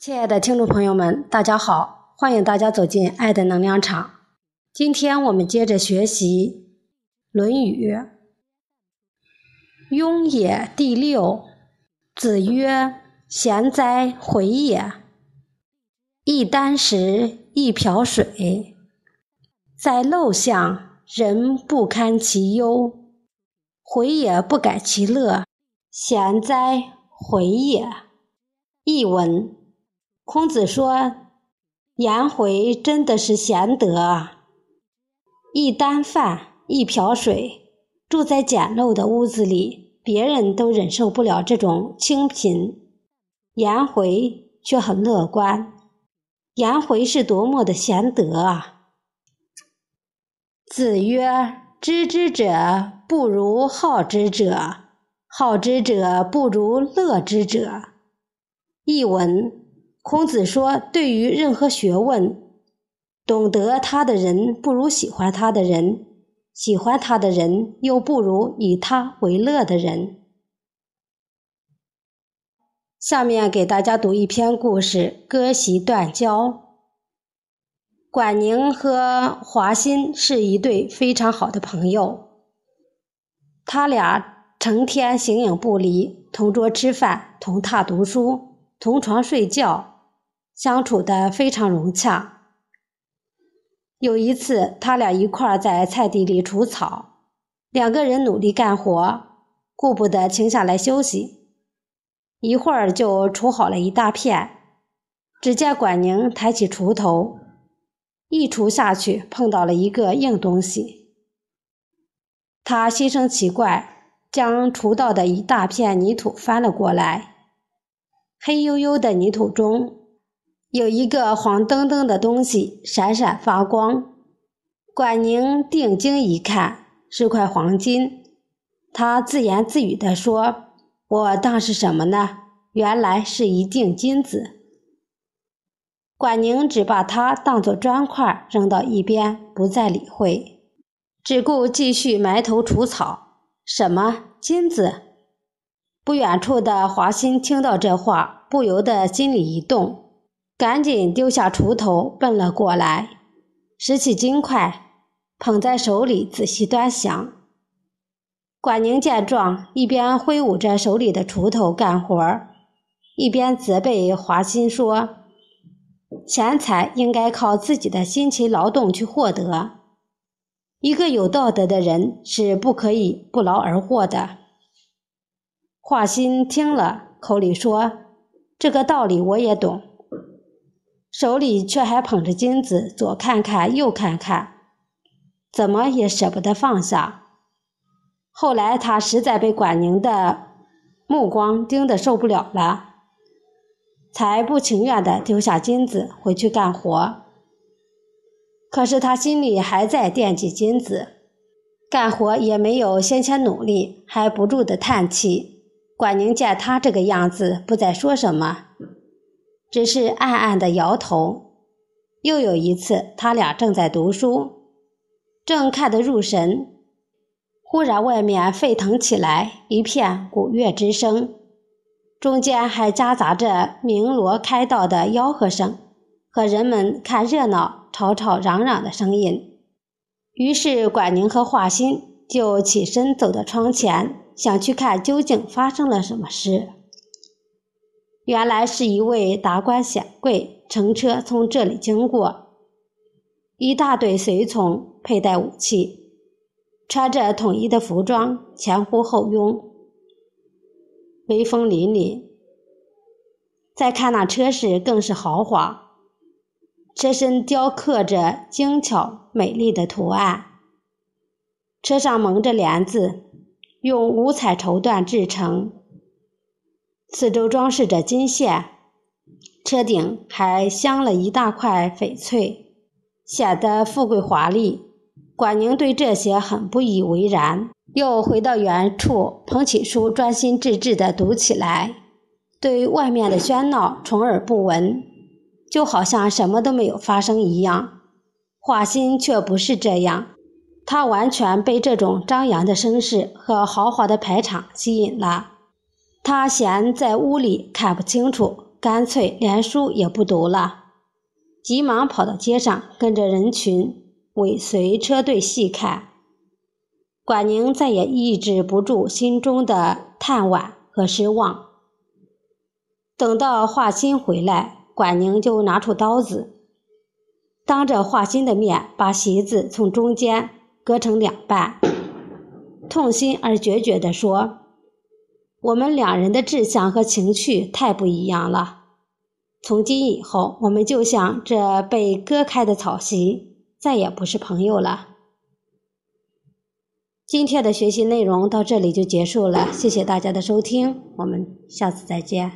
亲爱的听众朋友们，大家好！欢迎大家走进爱的能量场。今天我们接着学习《论语·雍也》第六。子曰：“贤哉，回也！一箪食，一瓢水，在陋巷，人不堪其忧，回也不改其乐。贤哉，回也！”译文。孔子说：“颜回真的是贤德啊！一担饭，一瓢水，住在简陋的屋子里，别人都忍受不了这种清贫，颜回却很乐观。颜回是多么的贤德啊！”子曰：“知之者不如好之者，好之者不如乐之者。”译文。孔子说：“对于任何学问，懂得他的人不如喜欢他的人，喜欢他的人又不如以他为乐的人。”下面给大家读一篇故事：割席断交。管宁和华歆是一对非常好的朋友，他俩成天形影不离，同桌吃饭，同榻读书，同床睡觉。相处的非常融洽。有一次，他俩一块儿在菜地里除草，两个人努力干活，顾不得停下来休息，一会儿就除好了一大片。只见管宁抬起锄头，一锄下去，碰到了一个硬东西。他心生奇怪，将锄到的一大片泥土翻了过来，黑黝黝的泥土中。有一个黄澄澄的东西闪闪发光，管宁定睛一看，是块黄金。他自言自语地说：“我当是什么呢？原来是一锭金子。”管宁只把它当作砖块扔到一边，不再理会，只顾继续埋头除草。什么金子？不远处的华歆听到这话，不由得心里一动。赶紧丢下锄头，奔了过来，拾起金块，捧在手里，仔细端详。管宁见状，一边挥舞着手里的锄头干活，一边责备华歆说：“钱财应该靠自己的辛勤劳动去获得，一个有道德的人是不可以不劳而获的。”华歆听了，口里说：“这个道理我也懂。”手里却还捧着金子，左看看右看看，怎么也舍不得放下。后来他实在被管宁的目光盯得受不了了，才不情愿地丢下金子回去干活。可是他心里还在惦记金子，干活也没有先前努力，还不住地叹气。管宁见他这个样子，不再说什么。只是暗暗的摇头。又有一次，他俩正在读书，正看得入神，忽然外面沸腾起来，一片鼓乐之声，中间还夹杂着鸣锣开道的吆喝声和人们看热闹、吵吵嚷嚷的声音。于是，管宁和华歆就起身走到窗前，想去看究竟发生了什么事。原来是一位达官显贵乘车从这里经过，一大队随从佩戴武器，穿着统一的服装，前呼后拥，威风凛凛。再看那车饰更是豪华，车身雕刻着精巧美丽的图案，车上蒙着帘子，用五彩绸缎制成。四周装饰着金线，车顶还镶了一大块翡翠，显得富贵华丽。管宁对这些很不以为然，又回到原处，捧起书，专心致志地读起来，对外面的喧闹充耳不闻，就好像什么都没有发生一样。华歆却不是这样，他完全被这种张扬的声势和豪华的排场吸引了。他嫌在屋里看不清楚，干脆连书也不读了，急忙跑到街上，跟着人群尾随车队细看。管宁再也抑制不住心中的叹惋和失望。等到华歆回来，管宁就拿出刀子，当着华歆的面把席子从中间割成两半，痛心而决绝地说：“我们两人的志向和情趣太不一样了，从今以后，我们就像这被割开的草席，再也不是朋友了。”今天的学习内容到这里就结束了，谢谢大家的收听，我们下次再见。